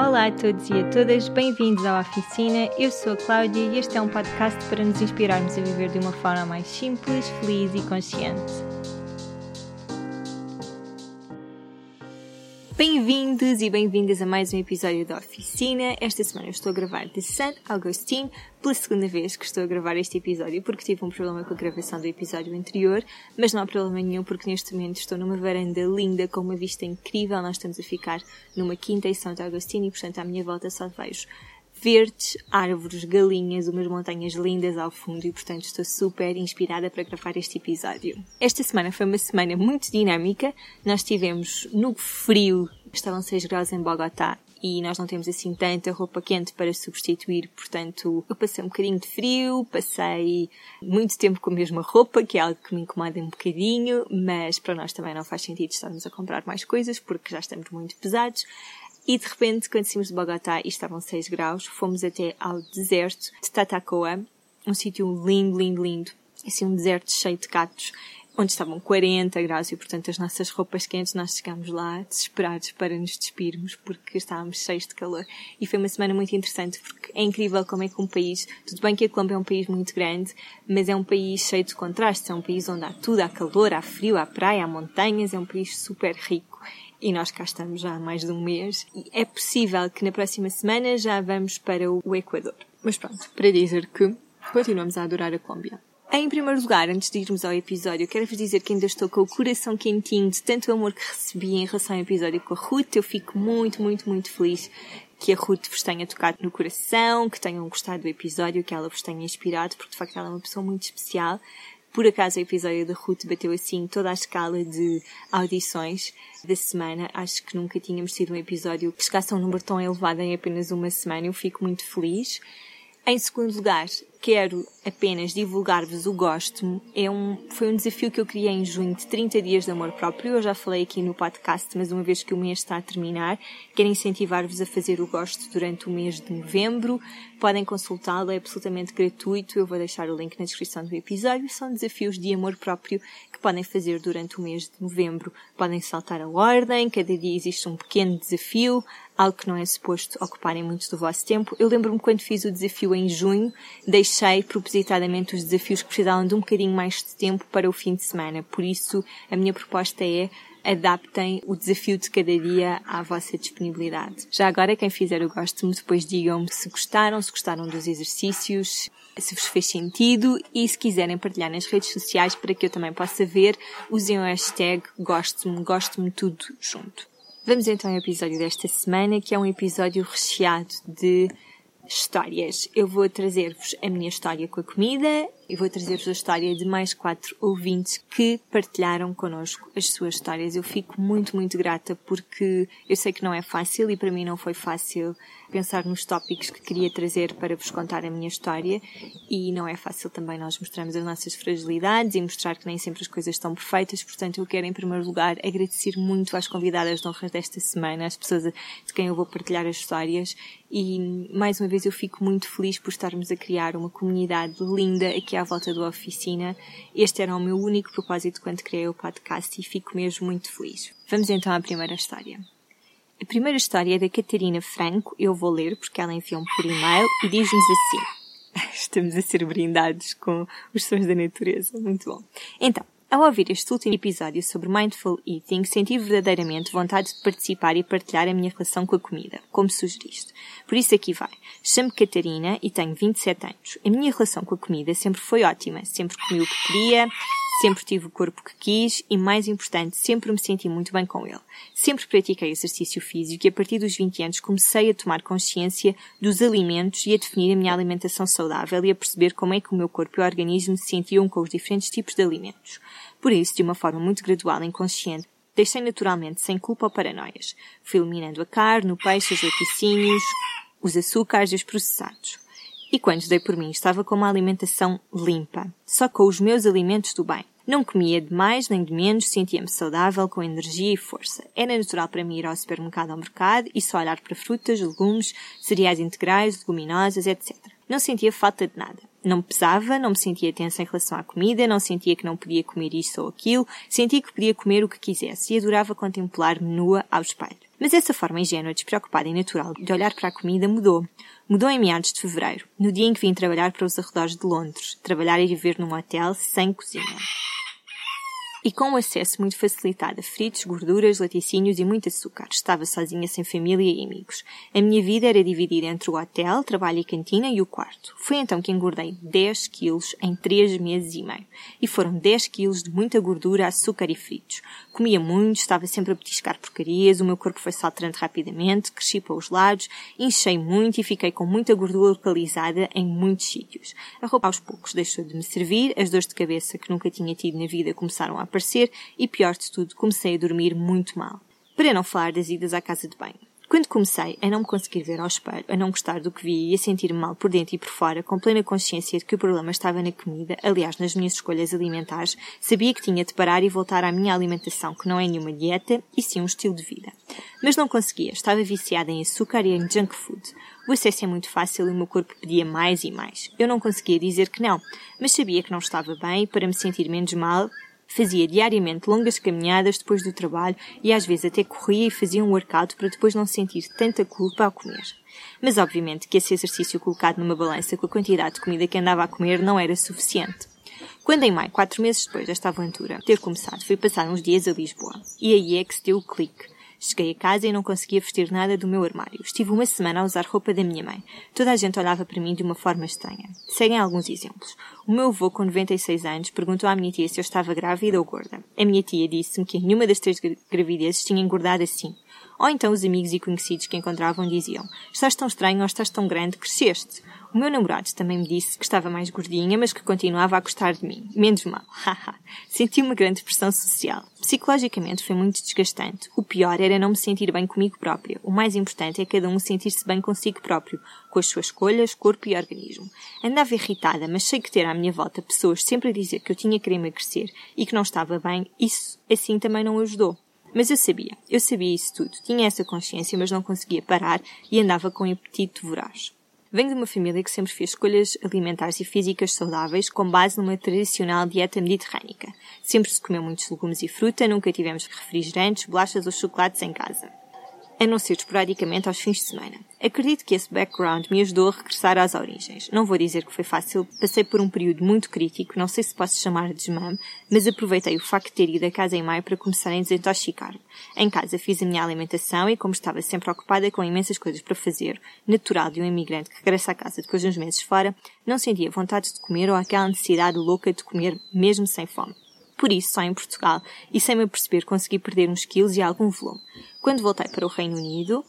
Olá a todos e a todas, bem-vindos à Oficina. Eu sou a Cláudia e este é um podcast para nos inspirarmos a viver de uma forma mais simples, feliz e consciente. Bem-vindos e bem-vindas a mais um episódio da Oficina. Esta semana eu estou a gravar de San Agustín pela segunda vez que estou a gravar este episódio porque tive um problema com a gravação do episódio anterior, mas não há problema nenhum porque neste momento estou numa varanda linda com uma vista incrível. Nós estamos a ficar numa quinta em Santo Agostinho e, portanto, à minha volta só vejo verdes, árvores, galinhas, umas montanhas lindas ao fundo e, portanto, estou super inspirada para gravar este episódio. Esta semana foi uma semana muito dinâmica. Nós tivemos no frio, estavam 6 graus em Bogotá e nós não temos assim tanta roupa quente para substituir, portanto, eu passei um bocadinho de frio, passei muito tempo com a mesma roupa, que é algo que me incomoda um bocadinho, mas para nós também não faz sentido estarmos a comprar mais coisas porque já estamos muito pesados. E de repente, quando saímos de Bogotá e estavam 6 graus, fomos até ao deserto de Tatacoa, um sítio lindo, lindo, lindo. Assim, um deserto cheio de gatos, onde estavam 40 graus e, portanto, as nossas roupas quentes, nós chegámos lá desesperados para nos despirmos porque estávamos cheios de calor. E foi uma semana muito interessante porque é incrível como é que um país, tudo bem que a Colômbia é um país muito grande, mas é um país cheio de contrastes, é um país onde há tudo, há calor, há frio, há praia, há montanhas, é um país super rico e nós cá estamos já há mais de um mês e é possível que na próxima semana já vamos para o Equador. Mas pronto, para dizer que continuamos a adorar a Colômbia. Em primeiro lugar, antes de irmos ao episódio, quero-vos dizer que ainda estou com o coração quentinho de tanto amor que recebi em relação ao episódio com a Ruth. Eu fico muito, muito, muito feliz que a Ruth vos tenha tocado no coração, que tenham gostado do episódio, que ela vos tenha inspirado, porque de facto ela é uma pessoa muito especial. Por acaso o episódio da Ruth bateu assim toda a escala de audições da semana. Acho que nunca tínhamos tido um episódio que chegasse a um número tão elevado em apenas uma semana. Eu fico muito feliz. Em segundo lugar, quero apenas divulgar-vos o Gosto-me. É um, foi um desafio que eu criei em junho de 30 dias de amor próprio. Eu já falei aqui no podcast, mas uma vez que o mês está a terminar, quero incentivar-vos a fazer o Gosto durante o mês de novembro. Podem consultá-lo, é absolutamente gratuito. Eu vou deixar o link na descrição do episódio. São desafios de amor próprio que podem fazer durante o mês de novembro. Podem saltar a ordem, cada dia existe um pequeno desafio, algo que não é suposto ocuparem muito do vosso tempo. Eu lembro-me quando fiz o desafio em junho, deixei propositadamente os desafios que precisavam de um bocadinho mais de tempo para o fim de semana. Por isso, a minha proposta é adaptem o desafio de cada dia à vossa disponibilidade. Já agora, quem fizer o gosto-me, depois digam-me se gostaram, se gostaram dos exercícios, se vos fez sentido e se quiserem partilhar nas redes sociais para que eu também possa ver, usem o hashtag gosto-me, gosto-me tudo junto. Vamos então ao episódio desta semana, que é um episódio recheado de histórias. Eu vou trazer-vos a minha história com a comida e vou trazer-vos a história de mais quatro ouvintes que partilharam connosco as suas histórias. Eu fico muito, muito grata porque eu sei que não é fácil e para mim não foi fácil pensar nos tópicos que queria trazer para vos contar a minha história e não é fácil também nós mostrarmos as nossas fragilidades e mostrar que nem sempre as coisas estão perfeitas. Portanto, eu quero em primeiro lugar agradecer muito às convidadas de honras desta semana, às pessoas de quem eu vou partilhar as histórias e mais uma vez eu fico muito feliz por estarmos a criar uma comunidade linda aqui à volta da oficina. Este era o meu único propósito quando criei o podcast e fico mesmo muito feliz. Vamos então à primeira história. A primeira história é da Catarina Franco, eu vou ler porque ela enviou-me por e-mail e diz-nos assim. Estamos a ser brindados com os sons da natureza. Muito bom. Então, ao ouvir este último episódio sobre Mindful Eating, senti verdadeiramente vontade de participar e partilhar a minha relação com a comida, como sugeriste. Por isso aqui vai. Chamo-me Catarina e tenho 27 anos. A minha relação com a comida sempre foi ótima. Sempre comi o que queria, sempre tive o corpo que quis e, mais importante, sempre me senti muito bem com ele. Sempre pratiquei exercício físico e a partir dos 20 anos comecei a tomar consciência dos alimentos e a definir a minha alimentação saudável e a perceber como é que o meu corpo e o organismo se sentiam com os diferentes tipos de alimentos. Por isso, de uma forma muito gradual e inconsciente, deixei naturalmente sem culpa ou paranoias. Fui eliminando a carne, o peixe, os laticínios, os açúcares e os processados. E quando dei por mim, estava com uma alimentação limpa, só com os meus alimentos do bem. Não comia de mais nem de menos, sentia-me saudável, com energia e força. Era natural para mim ir ao supermercado ao mercado e só olhar para frutas, legumes, cereais integrais, leguminosas, etc. Não sentia falta de nada. Não me pesava, não me sentia tensa em relação à comida, não sentia que não podia comer isto ou aquilo, sentia que podia comer o que quisesse e adorava contemplar-me nua ao espelho. Mas essa forma ingênua, despreocupada e natural de olhar para a comida mudou. Mudou em meados de fevereiro, no dia em que vim trabalhar para os arredores de Londres, trabalhar e viver num hotel sem cozinha e com um acesso muito facilitado a fritos, gorduras, laticínios e muito açúcar. Estava sozinha, sem família e amigos. A minha vida era dividida entre o hotel, trabalho e cantina e o quarto. Foi então que engordei 10 quilos em 3 meses e meio. E foram 10 quilos de muita gordura, açúcar e fritos. Comia muito, estava sempre a petiscar porcarias, o meu corpo foi se alterando rapidamente, cresci para os lados, enchei muito e fiquei com muita gordura localizada em muitos sítios. A roupa aos poucos deixou de me servir, as dores de cabeça que nunca tinha tido na vida começaram a aparecer e, pior de tudo, comecei a dormir muito mal. Para não falar das idas à casa de banho. Quando comecei a não me conseguir ver ao espelho, a não gostar do que via e a sentir-me mal por dentro e por fora, com plena consciência de que o problema estava na comida, aliás, nas minhas escolhas alimentares, sabia que tinha de parar e voltar à minha alimentação, que não é nenhuma dieta, e sim um estilo de vida. Mas não conseguia, estava viciada em açúcar e em junk food. O acesso é muito fácil e o meu corpo pedia mais e mais. Eu não conseguia dizer que não, mas sabia que não estava bem para me sentir menos mal, Fazia diariamente longas caminhadas depois do trabalho e às vezes até corria e fazia um workout para depois não sentir tanta culpa ao comer. Mas obviamente que esse exercício colocado numa balança com a quantidade de comida que andava a comer não era suficiente. Quando em maio, quatro meses depois desta aventura ter começado, fui passar uns dias a Lisboa. E aí é que se deu o clique. Cheguei a casa e não conseguia vestir nada do meu armário. Estive uma semana a usar roupa da minha mãe. Toda a gente olhava para mim de uma forma estranha. Seguem alguns exemplos. O meu avô, com 96 anos, perguntou à minha tia se eu estava grávida ou gorda. A minha tia disse-me que nenhuma das três gravidezes tinha engordado assim. Ou então os amigos e conhecidos que encontravam diziam: Estás tão estranho ou estás tão grande, cresceste. O meu namorado também me disse que estava mais gordinha, mas que continuava a gostar de mim. Menos mal. Haha. Senti uma grande pressão social. Psicologicamente foi muito desgastante. O pior era não me sentir bem comigo própria. O mais importante é cada um sentir-se bem consigo próprio, com as suas escolhas, corpo e organismo. Andava irritada, mas sei que ter à minha volta pessoas sempre a dizer que eu tinha que emagrecer e que não estava bem, isso assim também não ajudou. Mas eu sabia, eu sabia isso tudo, tinha essa consciência, mas não conseguia parar e andava com um apetite voraz. Venho de uma família que sempre fez escolhas alimentares e físicas saudáveis com base numa tradicional dieta mediterrânica. Sempre se comeu muitos legumes e fruta, nunca tivemos refrigerantes, bolachas ou chocolates em casa a não ser esporadicamente aos fins de semana. Acredito que esse background me ajudou a regressar às origens. Não vou dizer que foi fácil, passei por um período muito crítico, não sei se posso chamar de desmame, mas aproveitei o facto de ter ido a casa em maio para começar a desintoxicar-me. Em casa fiz a minha alimentação e como estava sempre ocupada com imensas coisas para fazer, natural de um imigrante que regressa a casa depois de uns meses fora, não sentia vontade de comer ou aquela necessidade louca de comer mesmo sem fome. Por isso, só em Portugal, e sem me aperceber, consegui perder uns quilos e algum volume. Quando voltei para o Reino Unido,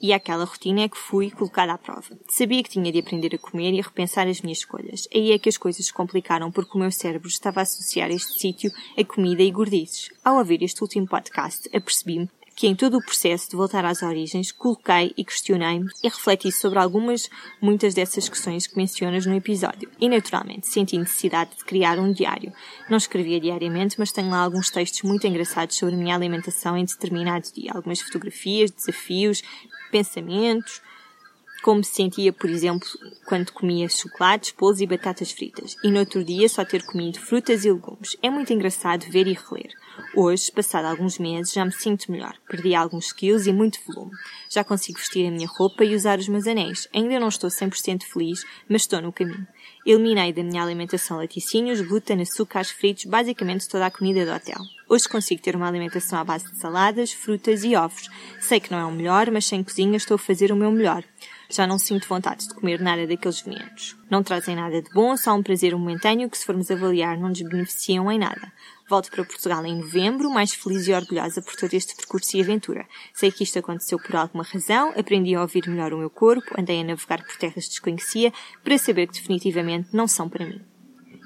e aquela rotina é que fui colocada à prova. Sabia que tinha de aprender a comer e a repensar as minhas escolhas. Aí é que as coisas se complicaram porque o meu cérebro estava a associar este sítio a comida e gordices. Ao ouvir este último podcast, apercebi-me que em todo o processo de voltar às origens coloquei e questionei-me e refleti sobre algumas, muitas dessas questões que mencionas no episódio. E naturalmente senti necessidade de criar um diário. Não escrevia diariamente, mas tenho lá alguns textos muito engraçados sobre a minha alimentação em determinado dia. Algumas fotografias, desafios, pensamentos, como se sentia, por exemplo, quando comia chocolates, bolos e batatas fritas, e no outro dia só ter comido frutas e legumes. É muito engraçado ver e reler. Hoje, passado alguns meses, já me sinto melhor. Perdi alguns quilos e muito volume. Já consigo vestir a minha roupa e usar os meus anéis. Ainda não estou 100% feliz, mas estou no caminho. Eliminei da minha alimentação laticínios, glúten, açúcares fritos, basicamente toda a comida do hotel. Hoje consigo ter uma alimentação à base de saladas, frutas e ovos. Sei que não é o melhor, mas sem cozinha estou a fazer o meu melhor. Já não sinto vontade de comer nada daqueles venenos. Não trazem nada de bom, só um prazer momentâneo que, se formos avaliar, não nos beneficiam em nada. Volto para Portugal em novembro, mais feliz e orgulhosa por todo este percurso e aventura. Sei que isto aconteceu por alguma razão, aprendi a ouvir melhor o meu corpo, andei a navegar por terras desconhecia, para saber que definitivamente não são para mim.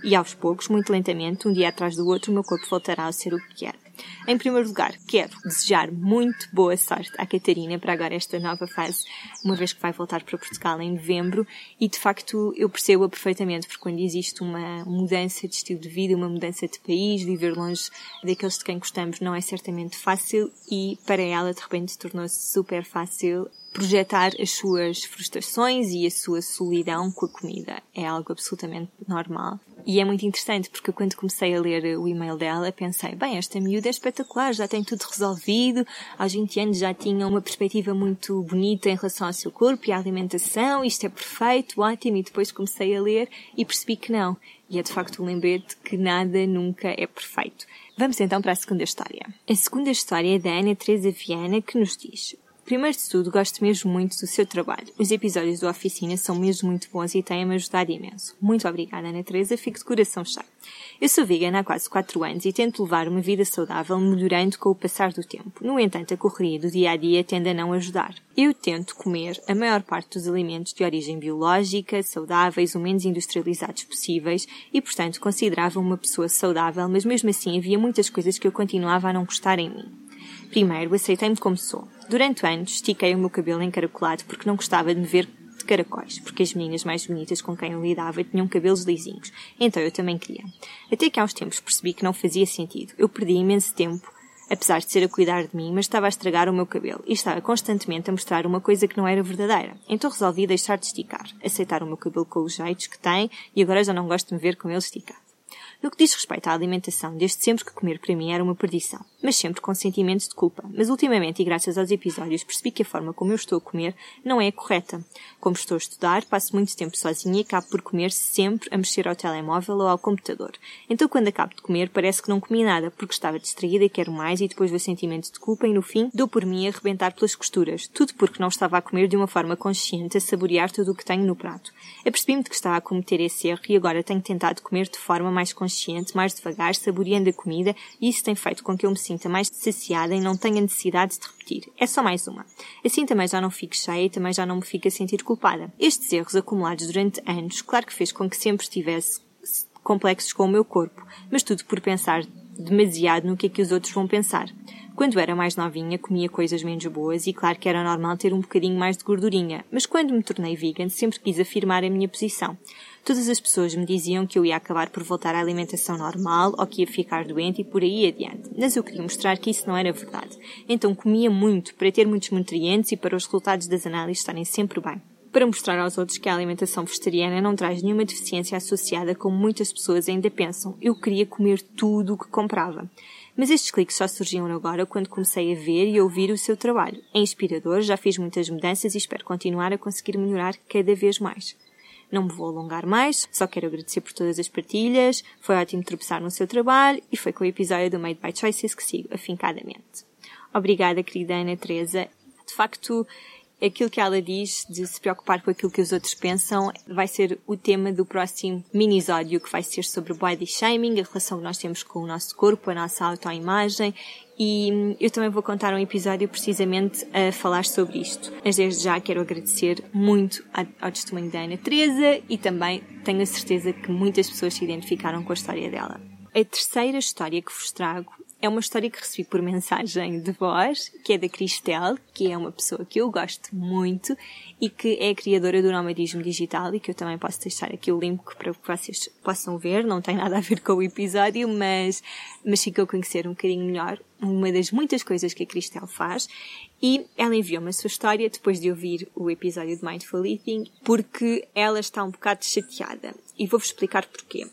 E aos poucos, muito lentamente, um dia atrás do outro, o meu corpo voltará a ser o que era. Em primeiro lugar, quero desejar muito boa sorte à Catarina para agora esta nova fase, uma vez que vai voltar para Portugal em novembro, e de facto eu percebo-a perfeitamente, porque quando existe uma mudança de estilo de vida, uma mudança de país, viver longe daqueles de quem gostamos não é certamente fácil, e para ela de repente tornou-se super fácil projetar as suas frustrações e a sua solidão com a comida. É algo absolutamente normal. E é muito interessante porque quando comecei a ler o e-mail dela pensei, bem, esta miúda é espetacular, já tem tudo resolvido, aos 20 anos já tinha uma perspectiva muito bonita em relação ao seu corpo e à alimentação, isto é perfeito, ótimo, e depois comecei a ler e percebi que não. E é de facto um lembrete que nada nunca é perfeito. Vamos então para a segunda história. A segunda história é da Ana Teresa Viana que nos diz Primeiro de tudo, gosto mesmo muito do seu trabalho. Os episódios do Oficina são mesmo muito bons e têm-me ajudado imenso. Muito obrigada, Ana Teresa, fico de coração cheio. Eu sou vegana há quase 4 anos e tento levar uma vida saudável melhorando com o passar do tempo. No entanto, a correria do dia a dia tende a não ajudar. Eu tento comer a maior parte dos alimentos de origem biológica, saudáveis, o menos industrializados possíveis e, portanto, considerava-me uma pessoa saudável, mas mesmo assim havia muitas coisas que eu continuava a não gostar em mim. Primeiro, aceitei-me como sou. Durante anos, estiquei o meu cabelo encaracolado porque não gostava de me ver de caracóis, porque as meninas mais bonitas com quem eu lidava tinham cabelos lisinhos. Então eu também queria. Até que há uns tempos percebi que não fazia sentido. Eu perdi imenso tempo, apesar de ser a cuidar de mim, mas estava a estragar o meu cabelo e estava constantemente a mostrar uma coisa que não era verdadeira. Então resolvi deixar de esticar, aceitar o meu cabelo com os jeitos que tem e agora já não gosto de me ver com ele esticado. No que diz respeito à alimentação, desde sempre que comer para mim era uma perdição, mas sempre com sentimentos de culpa. Mas ultimamente, e graças aos episódios, percebi que a forma como eu estou a comer não é a correta. Como estou a estudar, passo muito tempo sozinha e acabo por comer sempre a mexer ao telemóvel ou ao computador. Então, quando acabo de comer, parece que não comi nada, porque estava distraída e quero mais, e depois vou sentimento de culpa e no fim dou por mim a arrebentar pelas costuras. Tudo porque não estava a comer de uma forma consciente, a saborear tudo o que tenho no prato. Apercebi-me de que estava a cometer esse erro e agora tenho tentado comer de forma mais consciente consciente, mais devagar, saboreando a comida, e isso tem feito com que eu me sinta mais saciada e não tenha necessidade de repetir. É só mais uma. Assim também já não fico cheia e também já não me fico a sentir culpada. Estes erros acumulados durante anos, claro que fez com que sempre estivesse complexos com o meu corpo, mas tudo por pensar demasiado no que é que os outros vão pensar. Quando era mais novinha, comia coisas menos boas e claro que era normal ter um bocadinho mais de gordurinha, mas quando me tornei vegan sempre quis afirmar a minha posição. Todas as pessoas me diziam que eu ia acabar por voltar à alimentação normal ou que ia ficar doente e por aí adiante, mas eu queria mostrar que isso não era verdade. Então comia muito para ter muitos nutrientes e para os resultados das análises estarem sempre bem para mostrar aos outros que a alimentação vegetariana não traz nenhuma deficiência associada como muitas pessoas ainda pensam. Eu queria comer tudo o que comprava. Mas estes cliques só surgiram agora quando comecei a ver e ouvir o seu trabalho. É inspirador, já fiz muitas mudanças e espero continuar a conseguir melhorar cada vez mais. Não me vou alongar mais, só quero agradecer por todas as partilhas, foi ótimo tropeçar no seu trabalho e foi com o episódio do Made by Choices que sigo afincadamente. Obrigada, querida Ana Teresa. De facto, aquilo que ela diz de se preocupar com aquilo que os outros pensam vai ser o tema do próximo minisódio que vai ser sobre body shaming, a relação que nós temos com o nosso corpo, a nossa autoimagem e eu também vou contar um episódio precisamente a falar sobre isto. Mas desde já quero agradecer muito ao testemunho da Ana Teresa e também tenho a certeza que muitas pessoas se identificaram com a história dela. A terceira história que vos trago é uma história que recebi por mensagem de voz, que é da Cristel, que é uma pessoa que eu gosto muito e que é criadora do Nomadismo Digital e que eu também posso deixar aqui o link para que vocês possam ver. Não tem nada a ver com o episódio, mas, mas ficou a conhecer um bocadinho melhor uma das muitas coisas que a Cristel faz e ela enviou-me a sua história depois de ouvir o episódio de Mindful Eating porque ela está um bocado chateada e vou-vos explicar porquê.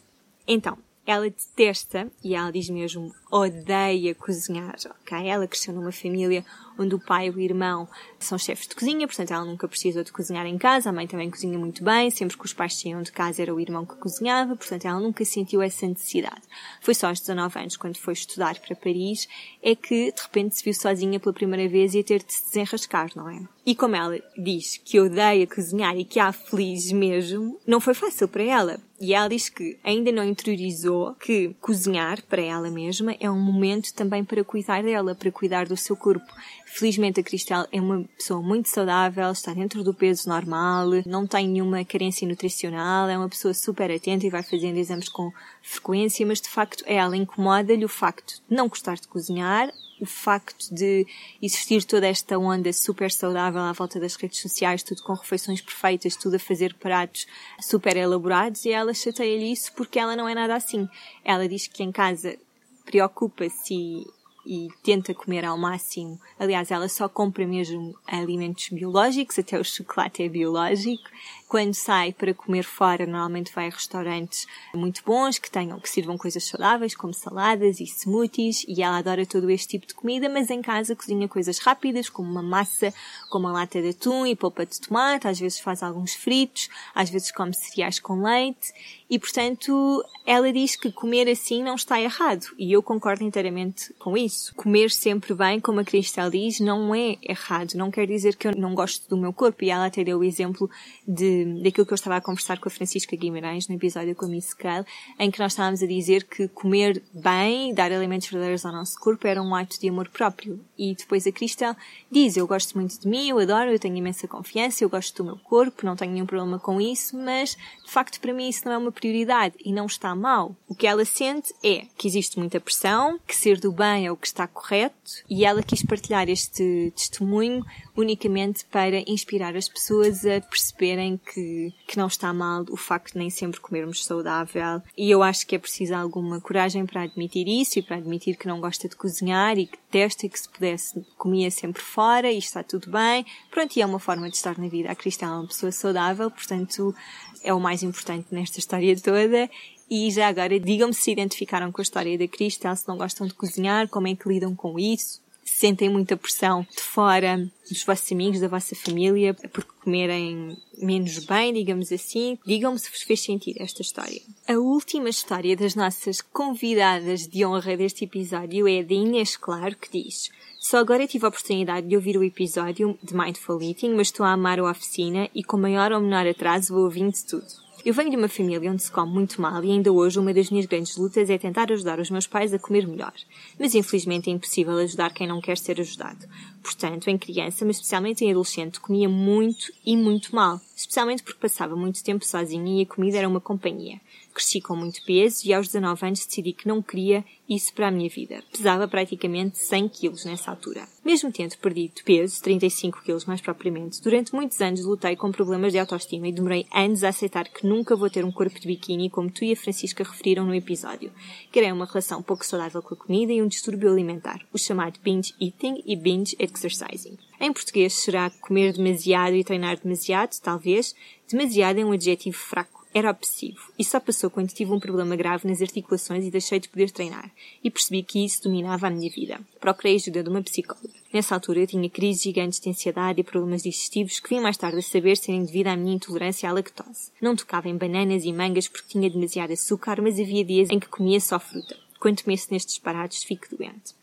Então, ela detesta, e ela diz mesmo, odeia cozinhar, ok? Ela cresceu numa família onde o pai e o irmão são chefes de cozinha, portanto ela nunca precisou de cozinhar em casa, a mãe também cozinha muito bem, sempre que os pais saíam de casa era o irmão que cozinhava, portanto ela nunca sentiu essa necessidade. Foi só aos 19 anos, quando foi estudar para Paris, é que de repente se viu sozinha pela primeira vez e a ter de se desenrascar, não é? E como ela diz que odeia cozinhar e que há feliz mesmo, não foi fácil para ela. E ela diz que ainda não interiorizou que cozinhar para ela mesma é um momento também para cuidar dela, para cuidar do seu corpo. Felizmente a Cristel é uma pessoa muito saudável, está dentro do peso normal, não tem nenhuma carência nutricional, é uma pessoa super atenta e vai fazendo exames com frequência, mas de facto é ela incomoda-lhe o facto de não gostar de cozinhar, o facto de existir toda esta onda super saudável à volta das redes sociais, tudo com refeições perfeitas, tudo a fazer pratos super elaborados, e ela chateia-lhe isso porque ela não é nada assim. Ela diz que em casa preocupa-se e tenta comer ao máximo. Aliás, ela só compra mesmo alimentos biológicos, até o chocolate é biológico. Quando sai para comer fora, normalmente vai a restaurantes muito bons, que tenham, que sirvam coisas saudáveis, como saladas e smoothies, e ela adora todo este tipo de comida, mas em casa cozinha coisas rápidas, como uma massa, como uma lata de atum e polpa de tomate, às vezes faz alguns fritos, às vezes come cereais com leite, e portanto, ela diz que comer assim não está errado, e eu concordo inteiramente com isso. Comer sempre bem, como a Cristal diz, não é errado, não quer dizer que eu não gosto do meu corpo, e ela até deu o exemplo de daquilo que eu estava a conversar com a Francisca Guimarães no episódio com a Miss Kyle, em que nós estávamos a dizer que comer bem, dar alimentos verdadeiros ao nosso corpo era um ato de amor próprio. E depois a Cristal diz, eu gosto muito de mim, eu adoro, eu tenho imensa confiança, eu gosto do meu corpo, não tenho nenhum problema com isso, mas de facto para mim isso não é uma prioridade e não está mal. O que ela sente é que existe muita pressão, que ser do bem é o que está correto e ela quis partilhar este testemunho unicamente para inspirar as pessoas a perceberem que, que não está mal o facto de nem sempre comermos saudável. E eu acho que é preciso alguma coragem para admitir isso e para admitir que não gosta de cozinhar e que testa e que se pudesse comia sempre fora e está tudo bem. Pronto, e é uma forma de estar na vida. A Cristal é uma pessoa saudável, portanto é o mais importante nesta história toda. E já agora, digam-me se identificaram com a história da Cristal, se não gostam de cozinhar, como é que lidam com isso, sentem muita pressão de fora dos vossos amigos, da vossa família, por comerem menos bem, digamos assim. Digam-me se vos fez sentido esta história. A última história das nossas convidadas de honra deste episódio é da Inês Claro, que diz só agora tive a oportunidade de ouvir o episódio de Mindful Eating, mas estou a amar a oficina e com maior ou menor atraso vou ouvindo tudo. Eu venho de uma família onde se come muito mal e ainda hoje uma das minhas grandes lutas é tentar ajudar os meus pais a comer melhor. Mas infelizmente é impossível ajudar quem não quer ser ajudado. Portanto, em criança, mas especialmente em adolescente, comia muito e muito mal. Especialmente porque passava muito tempo sozinha e a comida era uma companhia. Cresci com muito peso e aos 19 anos decidi que não queria isso para a minha vida. Pesava praticamente 100 quilos nessa altura. Mesmo tendo perdido peso, 35 quilos mais propriamente, durante muitos anos lutei com problemas de autoestima e demorei anos a aceitar que nunca vou ter um corpo de biquíni como tu e a Francisca referiram no episódio. Querem uma relação pouco saudável com a comida e um distúrbio alimentar, o chamado binge eating e binge exercising. Em português será comer demasiado e treinar demasiado, talvez. Demasiado é um adjetivo fraco era obsessivo e só passou quando tive um problema grave nas articulações e deixei de poder treinar. E percebi que isso dominava a minha vida. Procurei ajuda de uma psicóloga. Nessa altura eu tinha crises gigantes de ansiedade e problemas digestivos que vim mais tarde a saber serem devido à minha intolerância à lactose. Não tocava em bananas e mangas porque tinha demasiado açúcar, mas havia dias em que comia só fruta. Quando começo nestes parados, fico doente.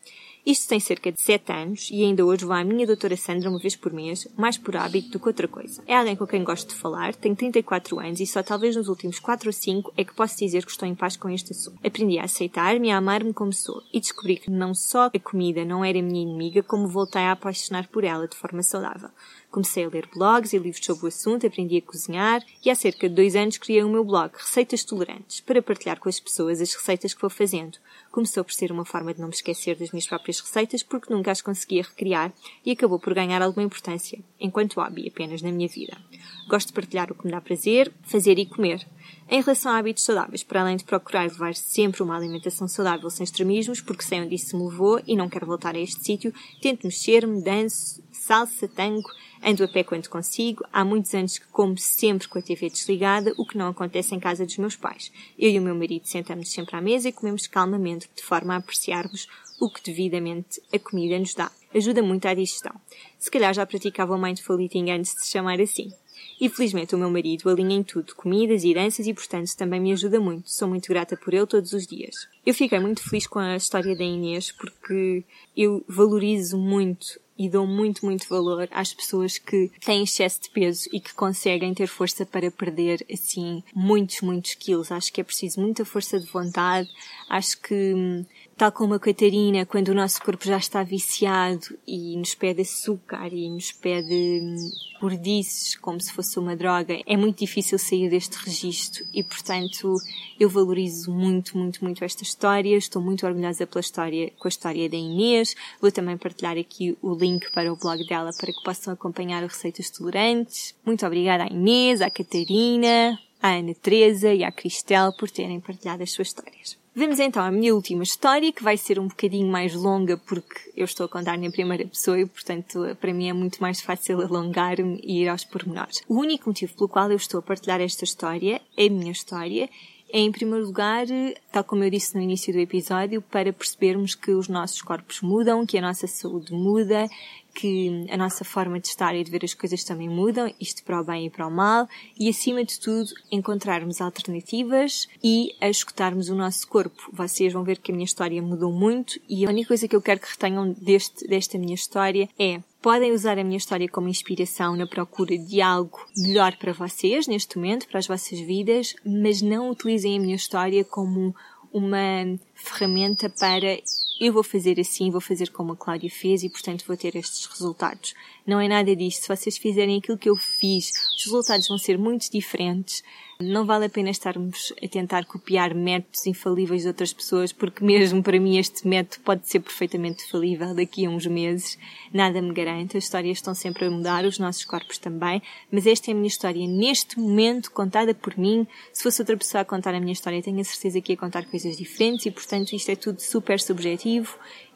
Isto tem cerca de 7 anos e ainda hoje vou à minha doutora Sandra uma vez por mês, mais por hábito do que outra coisa. É alguém com quem gosto de falar, tenho 34 anos e só talvez nos últimos 4 ou 5 é que posso dizer que estou em paz com este assunto. Aprendi a aceitar-me e a amar-me como sou e descobri que não só a comida não era minha inimiga, como voltei a apaixonar por ela de forma saudável. Comecei a ler blogs e livros sobre o assunto, aprendi a cozinhar e há cerca de dois anos criei o meu blog Receitas Tolerantes para partilhar com as pessoas as receitas que vou fazendo começou por ser uma forma de não me esquecer das minhas próprias receitas porque nunca as conseguia recriar e acabou por ganhar alguma importância, enquanto hobby apenas na minha vida. Gosto de partilhar o que me dá prazer, fazer e comer. Em relação a hábitos saudáveis, para além de procurar levar sempre uma alimentação saudável sem extremismos, porque sei onde isso me levou e não quero voltar a este sítio, tento mexer-me, danço, salsa, tango, ando a pé quando consigo. Há muitos anos que como sempre com a TV desligada, o que não acontece em casa dos meus pais. Eu e o meu marido sentamos sempre à mesa e comemos calmamente, de forma a apreciarmos o que devidamente a comida nos dá. Ajuda muito à digestão. Se calhar já praticava o mindful eating antes de se chamar assim. E felizmente o meu marido alinha em tudo, comidas e danças, e portanto também me ajuda muito. Sou muito grata por ele todos os dias. Eu fiquei muito feliz com a história da Inês porque eu valorizo muito e dou muito, muito valor às pessoas que têm excesso de peso e que conseguem ter força para perder, assim, muitos, muitos quilos. Acho que é preciso muita força de vontade. Acho que hum, tal como a Catarina, quando o nosso corpo já está viciado e nos pede açúcar e nos pede gordices hum, como se fosse uma droga, é muito difícil sair deste registro e, portanto, eu valorizo muito, muito, muito esta história. Estou muito orgulhosa pela história, com a história da Inês. Vou também partilhar aqui o link para o blog dela para que possam acompanhar o Receitas Tolerantes. Muito obrigada à Inês, à Catarina, à Ana Teresa e à Cristel por terem partilhado as suas histórias. Vamos então à minha última história, que vai ser um bocadinho mais longa porque eu estou a contar na primeira pessoa e, portanto, para mim é muito mais fácil alongar-me e ir aos pormenores. O único motivo pelo qual eu estou a partilhar esta história é a minha história em primeiro lugar, tal como eu disse no início do episódio, para percebermos que os nossos corpos mudam, que a nossa saúde muda, que a nossa forma de estar e de ver as coisas também mudam, isto para o bem e para o mal, e acima de tudo, encontrarmos alternativas e a escutarmos o nosso corpo. Vocês vão ver que a minha história mudou muito e a única coisa que eu quero que retenham deste, desta minha história é podem usar a minha história como inspiração na procura de algo melhor para vocês neste momento, para as vossas vidas, mas não utilizem a minha história como uma ferramenta para eu vou fazer assim, vou fazer como a Cláudia fez e, portanto, vou ter estes resultados. Não é nada disso. Se vocês fizerem aquilo que eu fiz, os resultados vão ser muito diferentes. Não vale a pena estarmos a tentar copiar métodos infalíveis de outras pessoas, porque mesmo para mim este método pode ser perfeitamente falível daqui a uns meses. Nada me garante. As histórias estão sempre a mudar, os nossos corpos também. Mas esta é a minha história neste momento, contada por mim. Se fosse outra pessoa a contar a minha história, tenho a certeza que ia contar coisas diferentes e, portanto, isto é tudo super subjetivo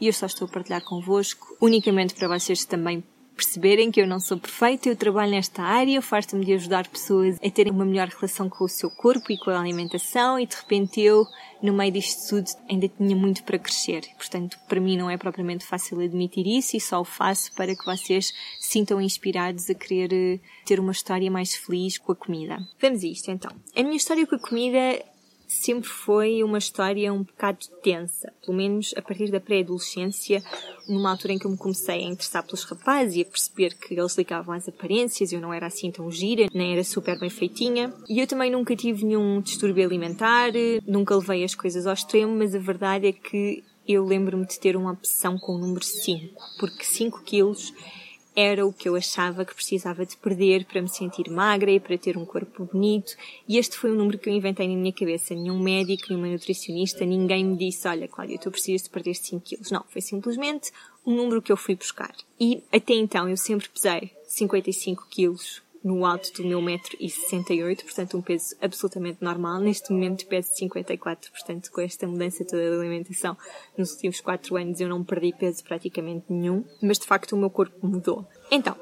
e eu só estou a partilhar convosco unicamente para vocês também perceberem que eu não sou perfeita, eu trabalho nesta área, farto-me de ajudar pessoas a terem uma melhor relação com o seu corpo e com a alimentação e de repente eu, no meio disto tudo, ainda tinha muito para crescer. Portanto, para mim não é propriamente fácil admitir isso e só o faço para que vocês se sintam inspirados a querer eh, ter uma história mais feliz com a comida. Vamos a isto então. A minha história com a comida sempre foi uma história um bocado tensa, pelo menos a partir da pré-adolescência, numa altura em que eu me comecei a interessar pelos rapazes e a perceber que eles ligavam às aparências, eu não era assim tão gira, nem era super bem feitinha. E eu também nunca tive nenhum distúrbio alimentar, nunca levei as coisas ao extremo, mas a verdade é que eu lembro-me de ter uma obsessão com o número 5, porque 5 quilos era o que eu achava que precisava de perder para me sentir magra e para ter um corpo bonito. E este foi um número que eu inventei na minha cabeça. Nenhum médico, nenhuma nutricionista, ninguém me disse, olha, Cláudia, tu precisas de perder 5 quilos. Não, foi simplesmente um número que eu fui buscar. E até então eu sempre pesei 55 quilos no alto do meu metro e 68, portanto um peso absolutamente normal. Neste momento peso 54, portanto com esta mudança toda da alimentação nos últimos 4 anos eu não perdi peso praticamente nenhum, mas de facto o meu corpo mudou. Então,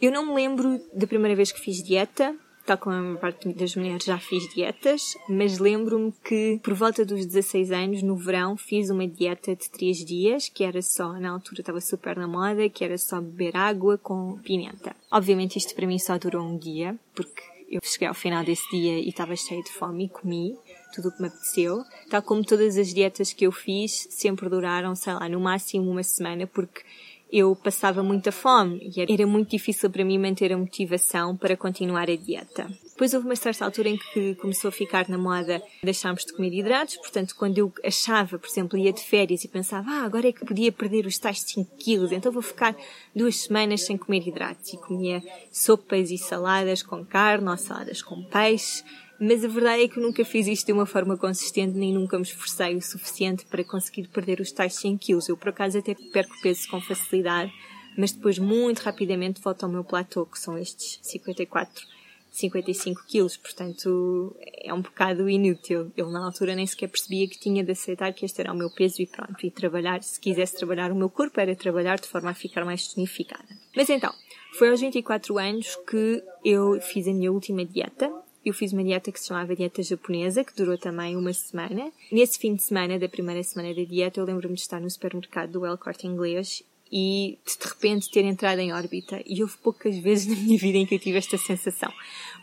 eu não me lembro da primeira vez que fiz dieta, tal como a maior parte das mulheres já fiz dietas, mas lembro-me que por volta dos 16 anos, no verão, fiz uma dieta de 3 dias, que era só, na altura estava super na moda, que era só beber água com pimenta. Obviamente isto para mim só durou um dia, porque eu cheguei ao final desse dia e estava cheia de fome e comi tudo o que me apeteceu. Tal como todas as dietas que eu fiz, sempre duraram, sei lá, no máximo uma semana, porque eu passava muita fome e era muito difícil para mim manter a motivação para continuar a dieta. Depois houve uma certa altura em que começou a ficar na moda deixarmos de comer hidratos, portanto, quando eu achava, por exemplo, ia de férias e pensava, ah, agora é que podia perder os tais 5 quilos, então vou ficar duas semanas sem comer hidratos. E comia sopas e saladas com carne ou saladas com peixe, mas a verdade é que eu nunca fiz isto de uma forma consistente, nem nunca me esforcei o suficiente para conseguir perder os tais 100 quilos. Eu, por acaso, até perco peso com facilidade, mas depois, muito rapidamente, volto ao meu platô, que são estes 54, 55 quilos. Portanto, é um bocado inútil. Eu, na altura, nem sequer percebia que tinha de aceitar que este era o meu peso e pronto. E trabalhar, se quisesse trabalhar o meu corpo, era trabalhar de forma a ficar mais tonificada. Mas então, foi aos 24 anos que eu fiz a minha última dieta eu fiz uma dieta que se chamava dieta japonesa, que durou também uma semana. Nesse fim de semana, da primeira semana da dieta, eu lembro-me de estar no supermercado do El Corte Inglês e de repente ter entrado em órbita. E houve poucas vezes na minha vida em que eu tive esta sensação.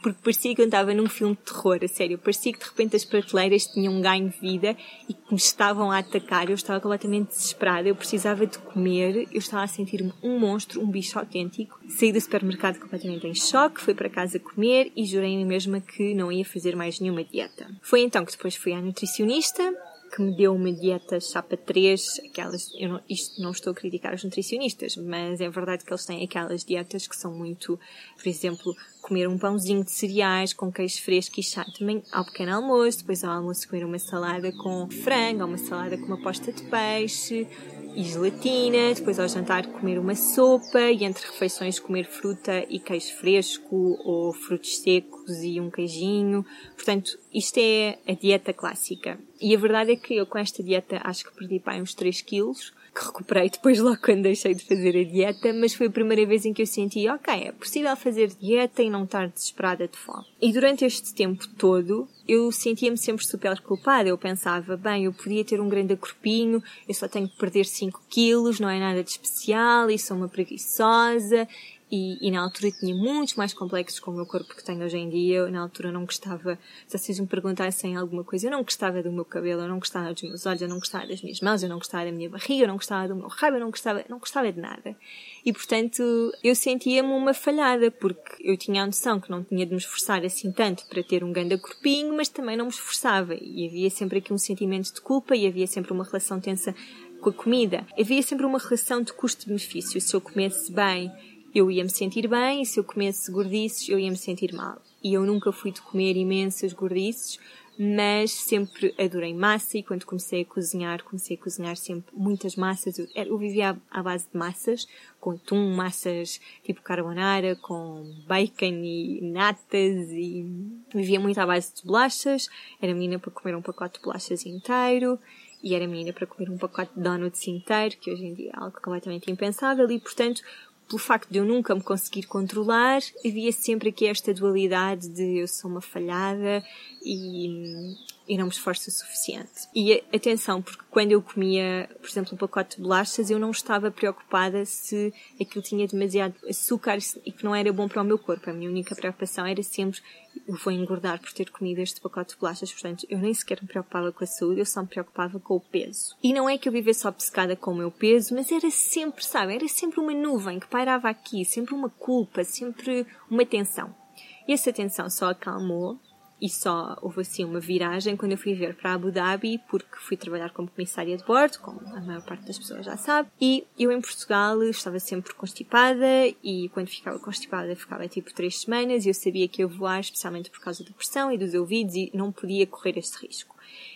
Porque parecia que eu estava num filme de terror, a sério. Parecia que de repente as prateleiras tinham um ganho de vida e que me estavam a atacar. Eu estava completamente desesperada. Eu precisava de comer. Eu estava a sentir-me um monstro, um bicho autêntico. Saí do supermercado completamente em choque, fui para casa comer e jurei a mesma que não ia fazer mais nenhuma dieta. Foi então que depois fui à nutricionista que me deu uma dieta chapa 3, aquelas, eu não, isto não estou a criticar os nutricionistas, mas é verdade que eles têm aquelas dietas que são muito, por exemplo, comer um pãozinho de cereais com queijo fresco e chá também ao pequeno almoço, depois ao almoço comer uma salada com frango, ou uma salada com uma posta de peixe, e gelatina, depois ao jantar comer uma sopa e entre refeições comer fruta e queijo fresco ou frutos secos e um queijinho. Portanto, isto é a dieta clássica. E a verdade é que eu com esta dieta acho que perdi pá, uns 3 quilos, que recuperei depois logo quando deixei de fazer a dieta, mas foi a primeira vez em que eu senti, ok, é possível fazer dieta e não estar desesperada de fome. E durante este tempo todo, eu sentia-me sempre super culpada. Eu pensava, bem, eu podia ter um grande corpinho, eu só tenho que perder 5 quilos, não é nada de especial, e sou uma preguiçosa, e, e, na altura tinha muitos mais complexos com o meu corpo que tenho hoje em dia. Eu, na altura, não gostava, se vocês me perguntassem alguma coisa, eu não gostava do meu cabelo, eu não gostava dos meus olhos, eu não gostava das minhas mãos, eu não gostava da minha barriga, eu não gostava do meu rabo, eu não gostava, não gostava de nada. E, portanto, eu sentia-me uma falhada, porque eu tinha a noção que não tinha de me esforçar assim tanto para ter um grande corpinho, mas também não me esforçava. E havia sempre aqui um sentimento de culpa e havia sempre uma relação tensa com a comida. Havia sempre uma relação de custo-benefício. Se eu comesse bem, eu ia me sentir bem e se eu comesse gordices eu ia me sentir mal. E eu nunca fui de comer imensas gordices, mas sempre adorei massa e quando comecei a cozinhar, comecei a cozinhar sempre muitas massas. Eu, eu vivia à, base de massas, com atum, massas tipo carbonara, com bacon e natas e vivia muito à base de bolachas. Era menina para comer um pacote de bolachas inteiro e era menina para comer um pacote de donuts inteiro, que hoje em dia é algo completamente impensável e, portanto, pelo facto de eu nunca me conseguir controlar, havia sempre aqui esta dualidade de eu sou uma falhada e, e não me esforço o suficiente. E atenção, porque quando eu comia, por exemplo, um pacote de bolachas, eu não estava preocupada se aquilo tinha demasiado açúcar e que não era bom para o meu corpo. A minha única preocupação era sempre eu vou engordar por ter comido este pacote de bolachas, portanto, eu nem sequer me preocupava com a saúde, eu só me preocupava com o peso. E não é que eu vivesse obcecada com o meu peso, mas era sempre, sabe, era sempre uma nuvem que pairava aqui, sempre uma culpa, sempre uma tensão. E essa tensão só acalmou e só houve assim uma viragem quando eu fui ver para Abu Dhabi, porque fui trabalhar como comissária de bordo, como a maior parte das pessoas já sabe, e eu em Portugal estava sempre constipada e quando ficava constipada ficava tipo três semanas e eu sabia que ia voar, especialmente por causa da pressão e dos ouvidos e não podia correr este risco.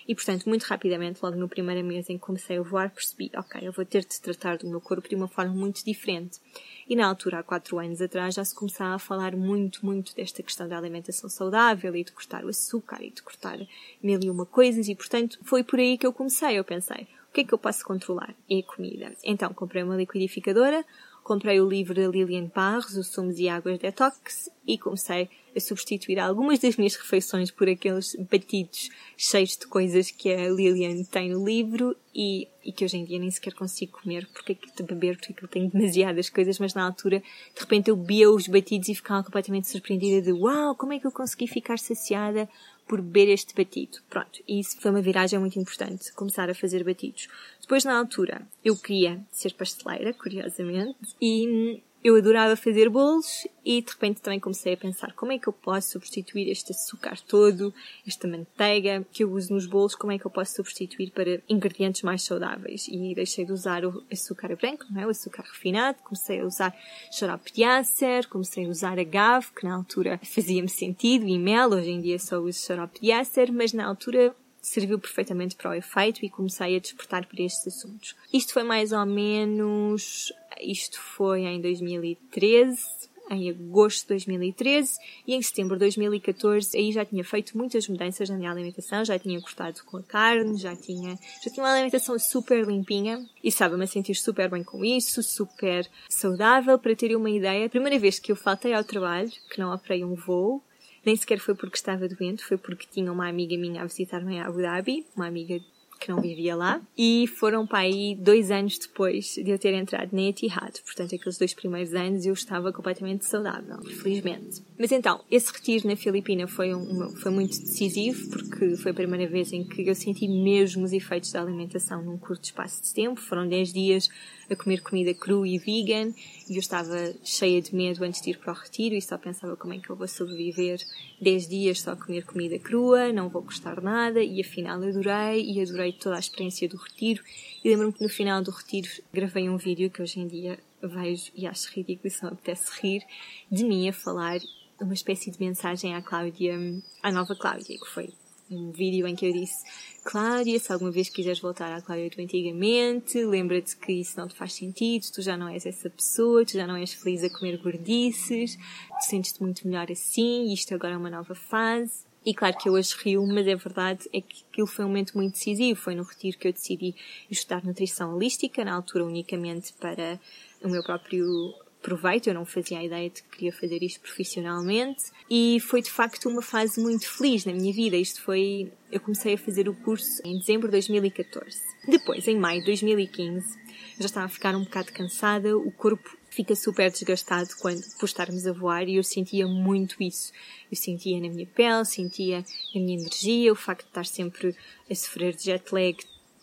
E, portanto, muito rapidamente, logo no primeiro mês em que comecei a voar, percebi, ok, eu vou ter de tratar do meu corpo de uma forma muito diferente. E na altura, há quatro anos atrás, já se começava a falar muito, muito desta questão da alimentação saudável e de cortar o açúcar e de cortar mil e uma coisas e, portanto, foi por aí que eu comecei. Eu pensei, o que é que eu posso controlar? É a comida. Então, comprei uma liquidificadora, comprei o livro da Lilian Barros, Os Sumos e Águas Detox, e comecei a substituir algumas das minhas refeições por aqueles batidos cheios de coisas que a Lilian tem no livro e, e que hoje em dia nem sequer consigo comer porque é de beber porque eu tenho demasiadas coisas, mas na altura de repente eu bebia os batidos e ficava completamente surpreendida de uau, como é que eu consegui ficar saciada por beber este batido. Pronto, e isso foi uma viragem muito importante, começar a fazer batidos. Depois, na altura, eu queria ser pasteleira, curiosamente, e eu adorava fazer bolos e de repente também comecei a pensar como é que eu posso substituir este açúcar todo, esta manteiga que eu uso nos bolos, como é que eu posso substituir para ingredientes mais saudáveis. E deixei de usar o açúcar branco, não é? o açúcar refinado, comecei a usar xarope de acer, comecei a usar agave, que na altura fazia-me sentido, e mel, hoje em dia só uso xarope de acer, mas na altura serviu perfeitamente para o efeito e comecei a despertar por estes assuntos. Isto foi mais ou menos, isto foi em 2013, em agosto de 2013 e em setembro de 2014 aí já tinha feito muitas mudanças na minha alimentação, já tinha cortado com a carne, já tinha, já tinha uma alimentação super limpinha e estava-me a sentir super bem com isso, super saudável. Para terem uma ideia, a primeira vez que eu faltei ao trabalho, que não operei um voo, nem sequer foi porque estava doente, foi porque tinha uma amiga minha a visitar-me em Abu Dhabi, uma amiga que não vivia lá, e foram para aí dois anos depois de eu ter entrado na Etihad. Portanto, aqueles dois primeiros anos eu estava completamente saudável, felizmente. Mas então, esse retiro na Filipina foi, um, foi muito decisivo, porque foi a primeira vez em que eu senti mesmo os efeitos da alimentação num curto espaço de tempo. Foram 10 dias a comer comida cru e vegan e eu estava cheia de medo antes de ir para o retiro e só pensava como é que eu vou sobreviver 10 dias só a comer comida crua, não vou gostar nada e afinal adorei e adorei toda a experiência do retiro. E lembro-me que no final do retiro gravei um vídeo que hoje em dia vejo e acho ridículo e só me apetece rir de mim a falar uma espécie de mensagem à Cláudia, à nova Cláudia, que foi um vídeo em que eu disse Cláudia, se alguma vez quiseres voltar à Cláudia do antigamente, lembra-te que isso não te faz sentido, tu já não és essa pessoa, tu já não és feliz a comer gordices, tu sentes-te muito melhor assim, isto agora é uma nova fase. E claro que eu hoje rio, mas a verdade é que aquilo foi um momento muito decisivo. Foi no retiro que eu decidi estudar nutrição holística, na altura unicamente para o meu próprio proveito, eu não fazia a ideia de que queria fazer isto profissionalmente e foi de facto uma fase muito feliz na minha vida. Isto foi, eu comecei a fazer o curso em dezembro de 2014. Depois, em maio de 2015, eu já estava a ficar um bocado cansada, o corpo fica super desgastado quando por estarmos a voar e eu sentia muito isso. Eu sentia na minha pele, sentia na minha energia, o facto de estar sempre a sofrer de jet lag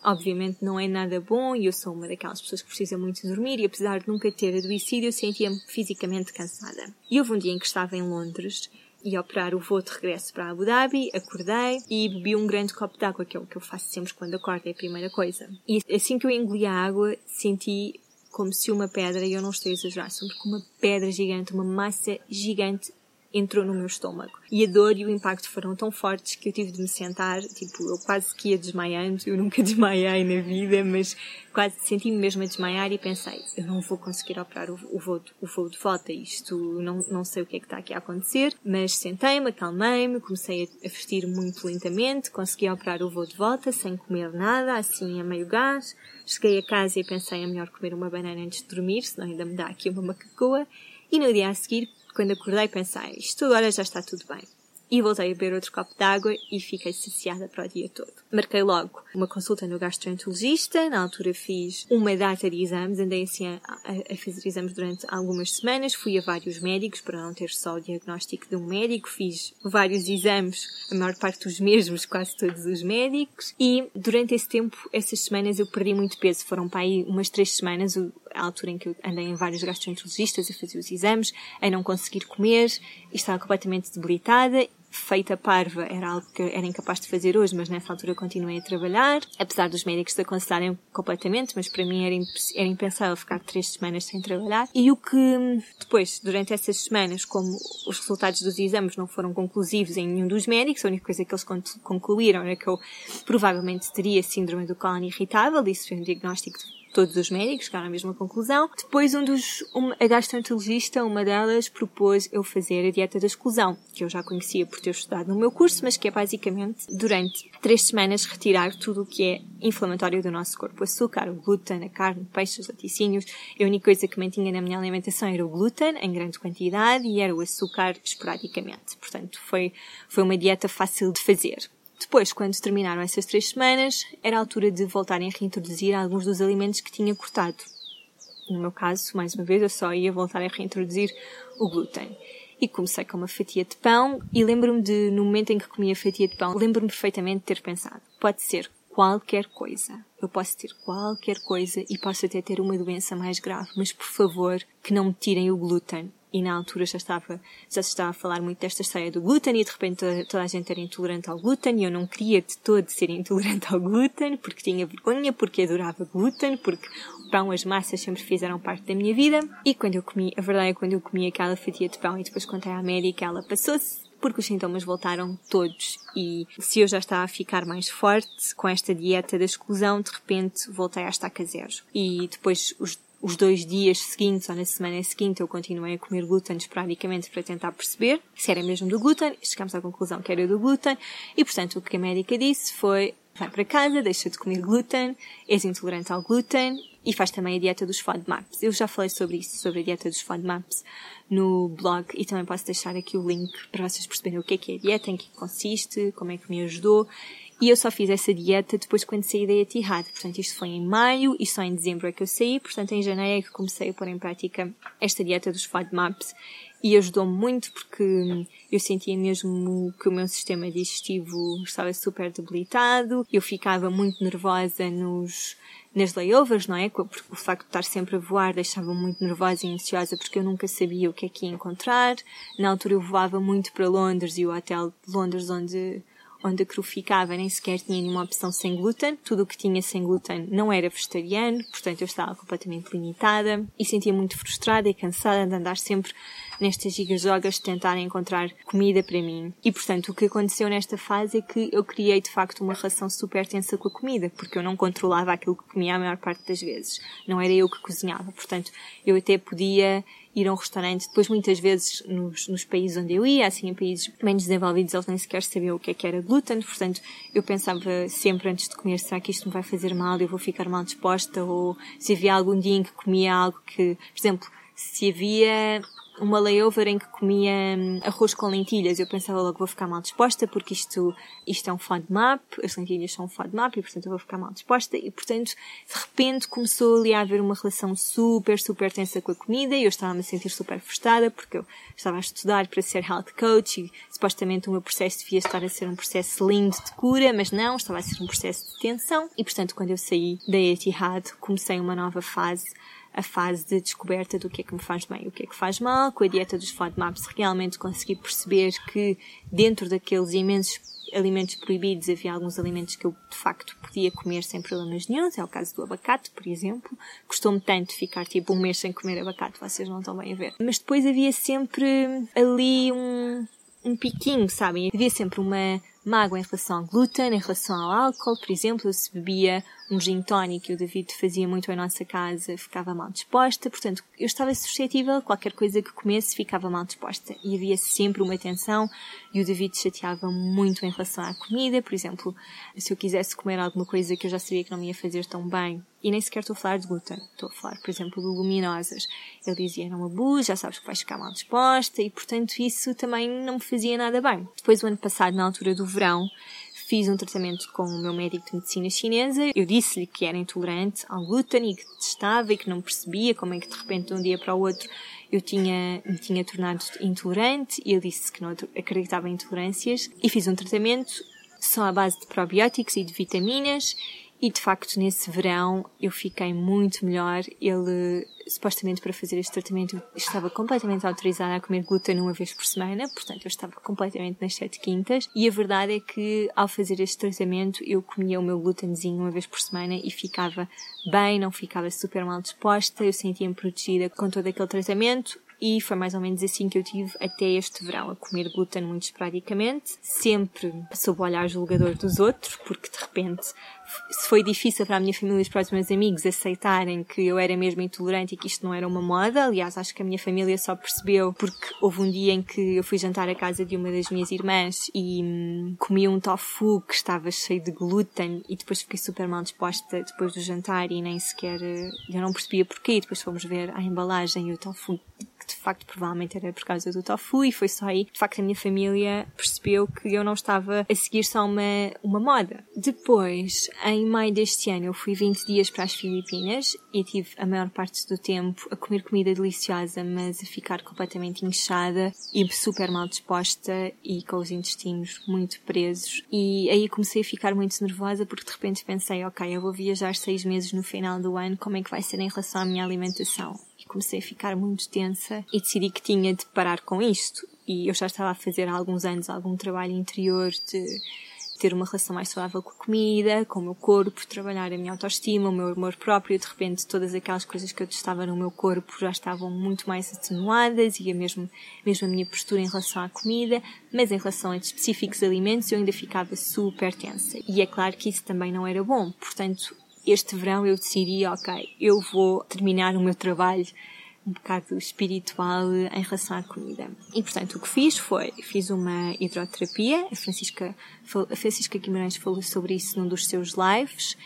obviamente não é nada bom e eu sou uma daquelas pessoas que precisa muito dormir e apesar de nunca ter adoecido eu sentia-me fisicamente cansada. E houve um dia em que estava em Londres e operar o voo de regresso para Abu Dhabi, acordei e bebi um grande copo de água, que é o que eu faço sempre quando acordo, é a primeira coisa. E assim que eu engoli a água, senti como se uma pedra, e eu não estou a exagerar, como uma pedra gigante, uma massa gigante entrou no meu estômago. E a dor e o impacto foram tão fortes que eu tive de me sentar, tipo, eu quase que ia desmaiando, eu nunca desmaiei na vida, mas quase senti-me mesmo a desmaiar e pensei, eu não vou conseguir operar o, o, voo, o voo de volta, isto, não, não sei o que é que está aqui a acontecer, mas sentei-me, acalmei-me, comecei a, vestir muito lentamente, consegui operar o voo de volta sem comer nada, assim a meio gás, cheguei a casa e pensei, é melhor comer uma banana antes de dormir, senão ainda me dá aqui uma macacoa, e no dia a seguir quando acordei pensei, isto agora já está tudo bem. E voltei a beber outro copo de água e fiquei saciada para o dia todo. Marquei logo uma consulta no gastroenterologista, na altura fiz uma data de exames, andei assim a, a, a fazer exames durante algumas semanas, fui a vários médicos para não ter só o diagnóstico de um médico, fiz vários exames, a maior parte dos mesmos, quase todos os médicos, e durante esse tempo, essas semanas eu perdi muito peso, foram para aí umas três semanas, a altura em que eu andei em vários gastroenterologistas a fazer os exames, a não conseguir comer, e estava completamente debilitada feita parva era algo que era incapaz de fazer hoje, mas nessa altura continuei a trabalhar, apesar dos médicos aconselharem completamente, mas para mim era, era impensável ficar três semanas sem trabalhar. E o que depois, durante essas semanas, como os resultados dos exames não foram conclusivos em nenhum dos médicos, a única coisa que eles concluíram era que eu provavelmente teria síndrome do cólon irritável, isso foi um diagnóstico todos os médicos chegaram à mesma conclusão. Depois, um dos, um, a gastroenterologista, uma delas, propôs eu fazer a dieta da exclusão, que eu já conhecia por ter estudado no meu curso, mas que é basicamente, durante três semanas, retirar tudo o que é inflamatório do nosso corpo. Açúcar, o glúten, a carne, peixes, os laticínios. A única coisa que mantinha na minha alimentação era o glúten, em grande quantidade, e era o açúcar esporadicamente. Portanto, foi, foi uma dieta fácil de fazer. Depois, quando terminaram essas três semanas, era a altura de voltarem a reintroduzir alguns dos alimentos que tinha cortado. No meu caso, mais uma vez, eu só ia voltar a reintroduzir o glúten. E comecei com uma fatia de pão e lembro-me de, no momento em que comi a fatia de pão, lembro-me perfeitamente de ter pensado, pode ser qualquer coisa. Eu posso ter qualquer coisa e posso até ter uma doença mais grave, mas por favor, que não me tirem o glúten e na altura já estava, já se estava a falar muito desta história do glúten e de repente toda, toda, a gente era intolerante ao glúten e eu não queria de todo ser intolerante ao glúten porque tinha vergonha, porque adorava glúten, porque o pão, as massas sempre fizeram parte da minha vida e quando eu comi, a verdade é que quando eu comi aquela fatia de pão e depois contei à médica, ela passou-se porque os sintomas voltaram todos e se eu já estava a ficar mais forte com esta dieta da exclusão, de repente voltei a estaca zero. E depois os os dois dias seguintes ou na semana seguinte eu continuei a comer glúten esporadicamente para tentar perceber se era mesmo do glúten chegamos à conclusão que era do glúten e portanto o que a médica disse foi vai para casa, deixa de comer glúten, és intolerante ao glúten e faz também a dieta dos FODMAPs. Eu já falei sobre isso, sobre a dieta dos FODMAPs no blog e também posso deixar aqui o link para vocês perceberem o que é que é a dieta, em que consiste, como é que me ajudou e eu só fiz essa dieta depois quando saí da Etihad. Portanto, isto foi em maio e só em dezembro é que eu saí. Portanto, em janeiro é que comecei a pôr em prática esta dieta dos FODMAPs e ajudou-me muito porque eu sentia mesmo que o meu sistema digestivo estava super debilitado. Eu ficava muito nervosa nos nas layovers, não é? Porque o facto de estar sempre a voar deixava-me muito nervosa e ansiosa porque eu nunca sabia o que é que ia encontrar. Na altura eu voava muito para Londres e o hotel de Londres onde onde a crew ficava nem sequer tinha nenhuma opção sem glúten. Tudo o que tinha sem glúten não era vegetariano, portanto eu estava completamente limitada e sentia muito frustrada e cansada de andar sempre nestas gigas de tentar encontrar comida para mim. E portanto, o que aconteceu nesta fase é que eu criei de facto uma relação super tensa com a comida, porque eu não controlava aquilo que comia a maior parte das vezes. Não era eu que cozinhava. Portanto, eu até podia ir a um restaurante. Depois, muitas vezes, nos, nos países onde eu ia, assim, em países menos desenvolvidos, eles nem sequer sabiam o que é que era glúten. Portanto, eu pensava sempre antes de comer, será que isto me vai fazer mal? Eu vou ficar mal disposta? Ou se havia algum dia em que comia algo que, por exemplo, se havia uma layover em que comia hum, arroz com lentilhas. Eu pensava logo vou ficar mal disposta porque isto, isto é um FODMAP, as lentilhas são um FODMAP e portanto eu vou ficar mal disposta e portanto de repente começou ali a haver uma relação super, super tensa com a comida e eu estava-me a sentir super frustrada porque eu estava a estudar para ser health coach e supostamente o meu processo devia estar a ser um processo lindo de cura, mas não, estava a ser um processo de tensão e portanto quando eu saí da Etihad comecei uma nova fase a fase de descoberta do que é que me faz bem e o que é que faz mal. Com a dieta dos FODMAPs realmente consegui perceber que dentro daqueles imensos alimentos proibidos havia alguns alimentos que eu de facto podia comer sem problemas nenhums. É o caso do abacate, por exemplo. Gostou-me tanto ficar tipo um mês sem comer abacate, vocês não estão bem a ver. Mas depois havia sempre ali um, um piquinho, sabem? Havia sempre uma mágoa em relação ao glúten, em relação ao álcool. Por exemplo, eu se bebia um gin tonic que o David fazia muito em nossa casa, ficava mal disposta. Portanto, eu estava suscetível qualquer coisa que comesse, ficava mal disposta. E havia sempre uma tensão e o David chateava muito em relação à comida. Por exemplo, se eu quisesse comer alguma coisa que eu já sabia que não me ia fazer tão bem, e nem sequer estou a falar de glúten, estou a falar, por exemplo, de leguminosas. Ele dizia, não abuse, já sabes que vais ficar mal disposta, e portanto isso também não me fazia nada bem. Depois, o ano passado, na altura do verão, fiz um tratamento com o meu médico de medicina chinesa. Eu disse-lhe que era intolerante ao glúten e que testava e que não percebia como é que de repente de um dia para o outro eu tinha, me tinha tornado intolerante. E ele disse que não acreditava em intolerâncias. E fiz um tratamento só à base de probióticos e de vitaminas e de facto, nesse verão, eu fiquei muito melhor. Ele, supostamente para fazer este tratamento, estava completamente autorizada a comer glúten uma vez por semana, portanto, eu estava completamente nas sete quintas. E a verdade é que, ao fazer este tratamento, eu comia o meu glutenzinho uma vez por semana e ficava bem, não ficava super mal disposta, eu sentia-me protegida com todo aquele tratamento e foi mais ou menos assim que eu tive até este verão, a comer glúten muito esporadicamente, sempre sob o olhar julgador dos outros, porque de repente se foi difícil para a minha família e para os meus amigos aceitarem que eu era mesmo intolerante e que isto não era uma moda. Aliás, acho que a minha família só percebeu porque houve um dia em que eu fui jantar à casa de uma das minhas irmãs e hum, comi um tofu que estava cheio de glúten e depois fiquei super mal disposta depois do jantar e nem sequer eh, eu não percebia porquê. Depois fomos ver a embalagem e o tofu que de facto provavelmente era por causa do tofu e foi só aí. De facto, a minha família percebeu que eu não estava a seguir só uma, uma moda. Depois, em maio deste ano, eu fui 20 dias para as Filipinas e tive a maior parte do tempo a comer comida deliciosa, mas a ficar completamente inchada e super mal disposta e com os intestinos muito presos. E aí comecei a ficar muito nervosa porque de repente pensei, ok, eu vou viajar seis meses no final do ano, como é que vai ser em relação à minha alimentação? comecei a ficar muito tensa e decidi que tinha de parar com isto. E eu já estava a fazer há alguns anos algum trabalho interior de ter uma relação mais saudável com a comida, com o meu corpo, trabalhar a minha autoestima, o meu amor próprio. De repente, todas aquelas coisas que eu testava no meu corpo já estavam muito mais atenuadas e a mesmo, mesmo a minha postura em relação à comida, mas em relação a específicos alimentos eu ainda ficava super tensa. E é claro que isso também não era bom. Portanto, este verão eu decidi, ok, eu vou terminar o meu trabalho um bocado espiritual em relação à comida. E portanto o que fiz foi, fiz uma hidroterapia, a Francisca, a Francisca Guimarães falou sobre isso num dos seus lives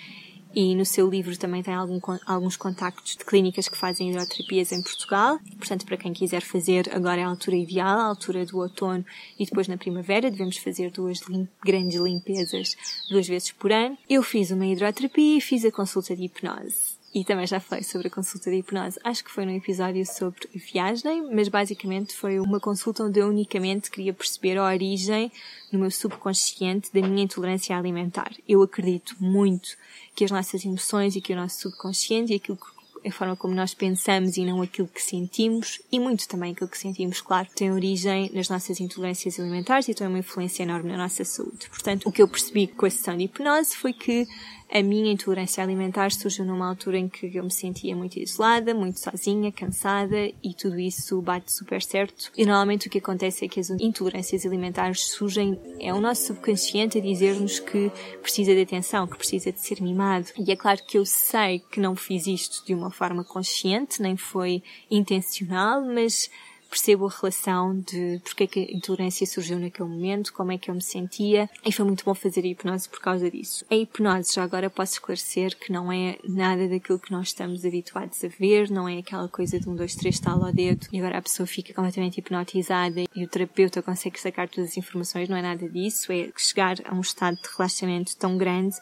e no seu livro também tem algum, alguns contactos de clínicas que fazem hidroterapias em Portugal. Portanto, para quem quiser fazer, agora é a altura ideal, a altura do outono e depois na primavera. Devemos fazer duas lim grandes limpezas duas vezes por ano. Eu fiz uma hidroterapia e fiz a consulta de hipnose e também já falei sobre a consulta de hipnose. Acho que foi num episódio sobre viagem, mas basicamente foi uma consulta onde eu unicamente queria perceber a origem no meu subconsciente da minha intolerância alimentar. Eu acredito muito que as nossas emoções e que o nosso subconsciente e aquilo a forma como nós pensamos e não aquilo que sentimos, e muito também aquilo que sentimos, claro, tem origem nas nossas intolerâncias alimentares e tem uma influência enorme na nossa saúde. Portanto, o que eu percebi com a sessão de hipnose foi que a minha intolerância alimentar surgiu numa altura em que eu me sentia muito isolada, muito sozinha, cansada e tudo isso bate super certo. E normalmente o que acontece é que as intolerâncias alimentares surgem, é o nosso subconsciente a dizer-nos que precisa de atenção, que precisa de ser mimado. E é claro que eu sei que não fiz isto de uma forma consciente, nem foi intencional, mas percebo a relação de porque é que a intolerância surgiu naquele momento, como é que eu me sentia, e foi muito bom fazer a hipnose por causa disso. A hipnose, já agora posso esclarecer que não é nada daquilo que nós estamos habituados a ver, não é aquela coisa de um, dois, três, tal ao dedo, e agora a pessoa fica completamente hipnotizada e o terapeuta consegue sacar todas as informações, não é nada disso, é chegar a um estado de relaxamento tão grande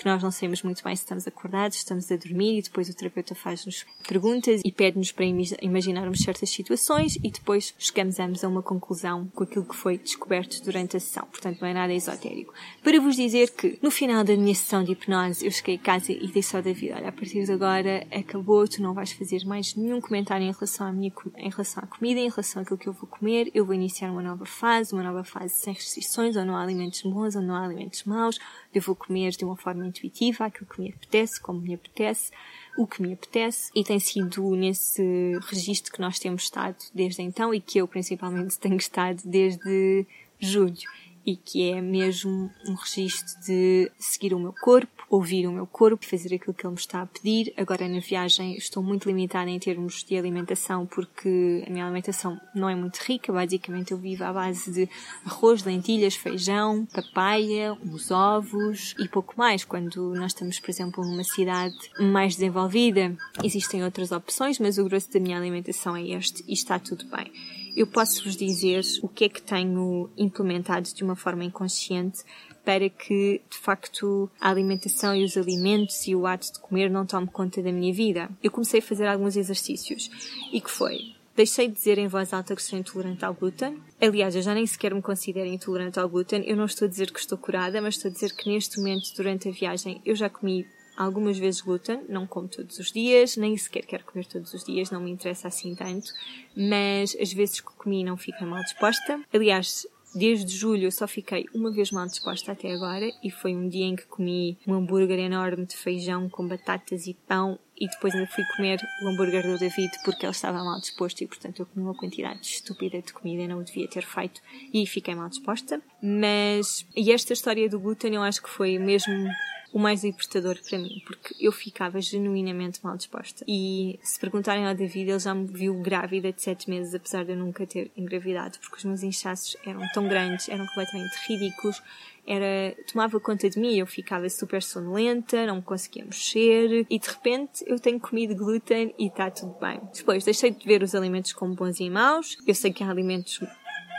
que nós não sabemos muito bem se estamos acordados, se estamos a dormir e depois o terapeuta faz-nos perguntas e pede-nos para imaginarmos certas situações e depois chegamos a uma conclusão com aquilo que foi descoberto durante a sessão. Portanto, não é nada esotérico. Para vos dizer que no final da minha sessão de hipnose eu cheguei a casa e disse ao David, olha, a partir de agora acabou, tu não vais fazer mais nenhum comentário em relação à minha, em relação à comida, em relação àquilo que eu vou comer, eu vou iniciar uma nova fase, uma nova fase sem restrições, ou não há alimentos bons, ou não há alimentos maus, vou comer de uma forma intuitiva aquilo que me apetece, como me apetece, o que me apetece, e tem sido nesse registro que nós temos estado desde então e que eu principalmente tenho estado desde julho e que é mesmo um registro de seguir o meu corpo, ouvir o meu corpo, fazer aquilo que ele me está a pedir. Agora na viagem estou muito limitada em termos de alimentação porque a minha alimentação não é muito rica, basicamente eu vivo à base de arroz, lentilhas, feijão, papaya, uns ovos e pouco mais. Quando nós estamos, por exemplo, numa cidade mais desenvolvida, existem outras opções, mas o grosso da minha alimentação é este e está tudo bem eu posso vos dizer o que é que tenho implementado de uma forma inconsciente para que, de facto, a alimentação e os alimentos e o ato de comer não tome conta da minha vida. Eu comecei a fazer alguns exercícios e que foi Deixei de dizer em voz alta que sou intolerante ao glúten. Aliás, eu já nem sequer me considero intolerante ao glúten. Eu não estou a dizer que estou curada, mas estou a dizer que neste momento, durante a viagem, eu já comi algumas vezes glúten, não como todos os dias, nem sequer quero comer todos os dias, não me interessa assim tanto, mas as vezes que comi não fico mal disposta. Aliás, Desde julho eu só fiquei uma vez mal disposta até agora e foi um dia em que comi um hambúrguer enorme de feijão com batatas e pão e depois ainda fui comer o hambúrguer do David porque ele estava mal disposto e portanto eu comi uma quantidade estúpida de comida e não o devia ter feito e fiquei mal disposta. Mas, e esta história do glúten eu acho que foi mesmo o mais libertador para mim, porque eu ficava genuinamente mal disposta. E se perguntarem ao David, ele já me viu grávida de 7 meses, apesar de eu nunca ter engravidado, porque os meus inchaços eram tão grandes, eram completamente ridículos, era, tomava conta de mim, eu ficava super sonolenta, não me conseguia mexer e de repente eu tenho comido glúten e está tudo bem. Depois deixei de ver os alimentos como bons e maus. Eu sei que há alimentos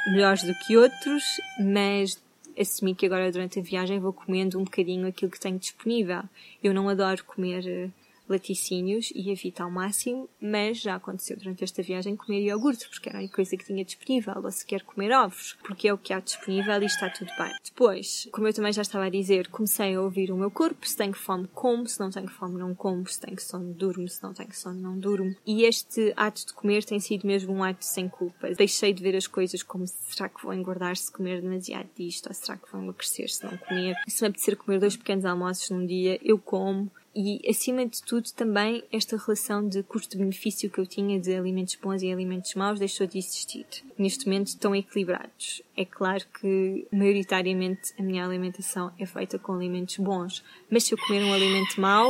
melhores do que outros, mas assumi que agora durante a viagem vou comendo um bocadinho aquilo que tenho disponível. Eu não adoro comer eh, laticínios e evito ao máximo, mas já aconteceu durante esta viagem comer iogurte, porque era a coisa que tinha disponível, ou sequer comer ovos, porque é o que há disponível e está tudo bem. Depois, como eu também já estava a dizer, comecei a ouvir o meu corpo, se tenho fome, como, se não tenho fome, não como, se tenho sono, durmo, se não tenho sono, não durmo. E este ato de comer tem sido mesmo um ato sem culpa. Deixei de ver as coisas como será que vou engordar se comer demasiado disto, ou será que vou emagrecer se não comer. Se me apetecer comer dois pequenos almoços num dia, eu como e, acima de tudo, também esta relação de custo-benefício que eu tinha de alimentos bons e alimentos maus deixou de existir. Neste momento estão equilibrados. É claro que, maioritariamente, a minha alimentação é feita com alimentos bons, mas se eu comer um alimento mau,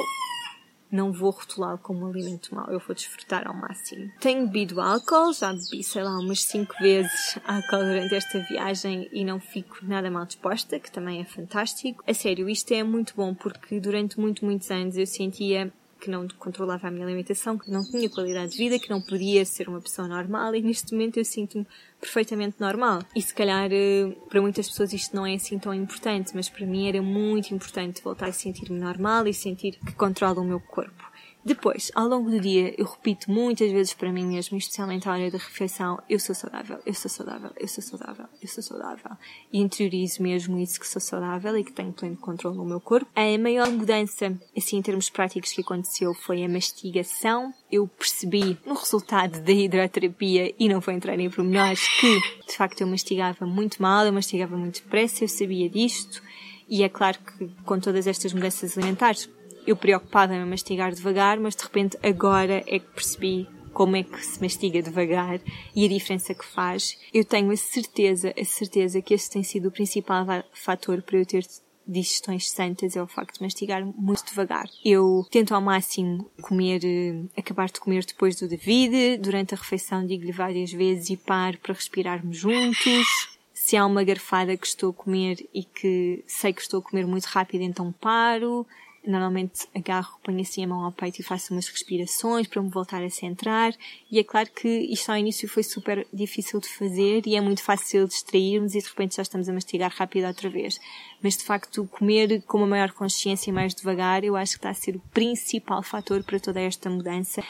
não vou rotulá-lo como um alimento mau, eu vou desfrutar ao máximo. Tenho bebido álcool, já bebi, sei lá, umas 5 vezes álcool durante esta viagem e não fico nada mal disposta, que também é fantástico. A sério, isto é muito bom porque durante muito, muitos anos eu sentia que não controlava a minha alimentação, que não tinha qualidade de vida, que não podia ser uma pessoa normal e neste momento eu sinto-me perfeitamente normal. E se calhar eh, para muitas pessoas isto não é assim tão importante, mas para mim era muito importante voltar a sentir-me normal e sentir que controlo o meu corpo. Depois, ao longo do dia, eu repito muitas vezes para mim mesmo, especialmente à hora da refeição, eu sou saudável, eu sou saudável, eu sou saudável, eu sou saudável. E interiorizo mesmo isso que sou saudável e que tenho pleno controle no meu corpo. A maior mudança, assim, em termos práticos que aconteceu foi a mastigação. Eu percebi no resultado da hidroterapia, e não vou entrar em pormenores, que de facto eu mastigava muito mal, eu mastigava muito depressa, eu sabia disto. E é claro que com todas estas mudanças alimentares, eu preocupada em mastigar devagar, mas de repente agora é que percebi como é que se mastiga devagar e a diferença que faz. Eu tenho a certeza, a certeza que esse tem sido o principal fator para eu ter digestões santas é o facto de mastigar muito devagar. Eu tento ao máximo comer, eh, acabar de comer depois do David, durante a refeição digo-lhe várias vezes e paro para respirarmos juntos. Se há uma garfada que estou a comer e que sei que estou a comer muito rápido, então paro normalmente agarro, ponho assim a mão ao peito e faço umas respirações para me voltar a centrar. E é claro que isto ao início foi super difícil de fazer e é muito fácil distrairmos e de repente já estamos a mastigar rápido outra vez. Mas de facto, comer com uma maior consciência e mais devagar, eu acho que está a ser o principal fator para toda esta mudança.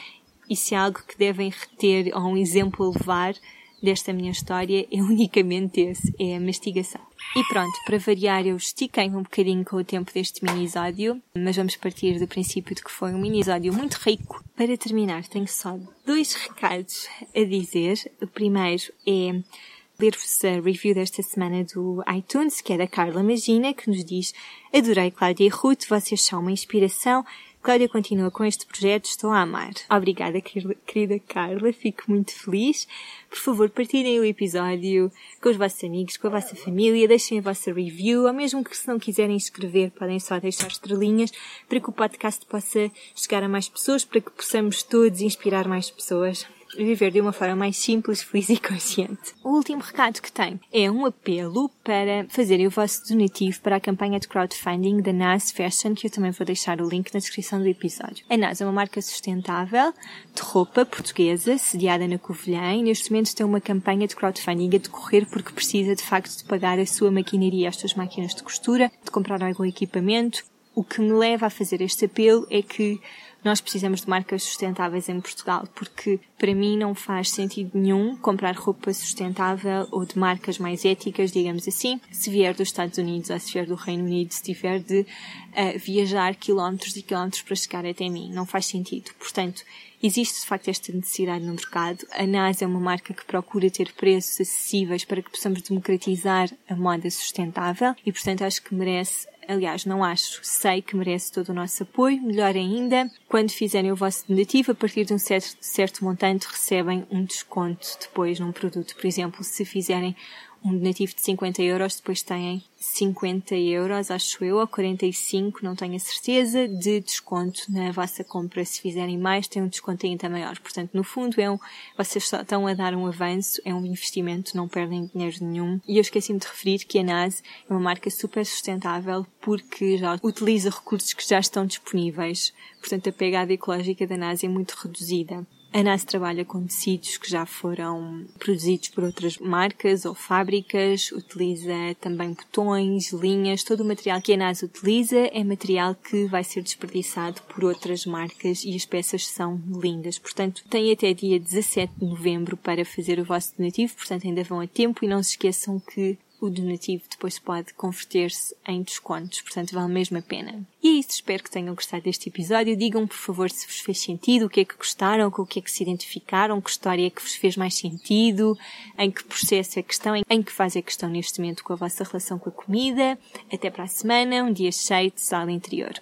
E se é algo que devem reter ou um exemplo a levar, desta minha história é unicamente esse, é a mastigação. E pronto, para variar eu estiquei um bocadinho com o tempo deste minisódio, mas vamos partir do princípio de que foi um minisódio muito rico. Para terminar, tenho só dois recados a dizer. O primeiro é ler-vos a review desta semana do iTunes, que é da Carla Magina, que nos diz Adorei Cláudia e Ruth, vocês são uma inspiração. Cláudia continua com este projeto, estou a amar. Obrigada, querida Carla, fico muito feliz. Por favor, partilhem o episódio com os vossos amigos, com a vossa família, deixem a vossa review, ou mesmo que se não quiserem escrever, podem só deixar estrelinhas para que o podcast possa chegar a mais pessoas, para que possamos todos inspirar mais pessoas viver de uma forma mais simples, feliz e consciente. O último recado que tenho é um apelo para fazerem o vosso donativo para a campanha de crowdfunding da NAS Fashion, que eu também vou deixar o link na descrição do episódio. A NAS é uma marca sustentável de roupa portuguesa, sediada na Covilhã, e neste momento tem uma campanha de crowdfunding a decorrer porque precisa de facto de pagar a sua maquinaria, as suas máquinas de costura, de comprar algum equipamento. O que me leva a fazer este apelo é que nós precisamos de marcas sustentáveis em Portugal, porque para mim não faz sentido nenhum comprar roupa sustentável ou de marcas mais éticas, digamos assim, se vier dos Estados Unidos ou se vier do Reino Unido, se tiver de uh, viajar quilómetros e quilómetros para chegar até mim. Não faz sentido. Portanto, existe de facto esta necessidade no mercado. A NAS é uma marca que procura ter preços acessíveis para que possamos democratizar a moda sustentável e, portanto, acho que merece Aliás, não acho, sei que merece todo o nosso apoio. Melhor ainda, quando fizerem o vosso donativo, a partir de um certo, certo montante, recebem um desconto depois num produto. Por exemplo, se fizerem um donativo de 50 euros, depois têm 50 euros, acho eu, ou 45, não tenho a certeza, de desconto na vossa compra. Se fizerem mais, tem um desconto ainda maior. Portanto, no fundo, é um, vocês só estão a dar um avanço, é um investimento, não perdem dinheiro nenhum. E eu esqueci-me de referir que a NAS é uma marca super sustentável porque já utiliza recursos que já estão disponíveis. Portanto, a pegada ecológica da NAS é muito reduzida. A NAS trabalha com tecidos que já foram produzidos por outras marcas ou fábricas, utiliza também botões, linhas, todo o material que a NAS utiliza é material que vai ser desperdiçado por outras marcas e as peças são lindas. Portanto, tem até dia 17 de novembro para fazer o vosso donativo, portanto ainda vão a tempo e não se esqueçam que o donativo depois pode converter-se em descontos, portanto vale mesmo a pena. E é isso, espero que tenham gostado deste episódio. Digam por favor se vos fez sentido, o que é que gostaram, com o que é que se identificaram, que história é que vos fez mais sentido, em que processo é que estão, em que fase é que estão neste momento com a vossa relação com a comida. Até para a semana, um dia cheio de sala interior.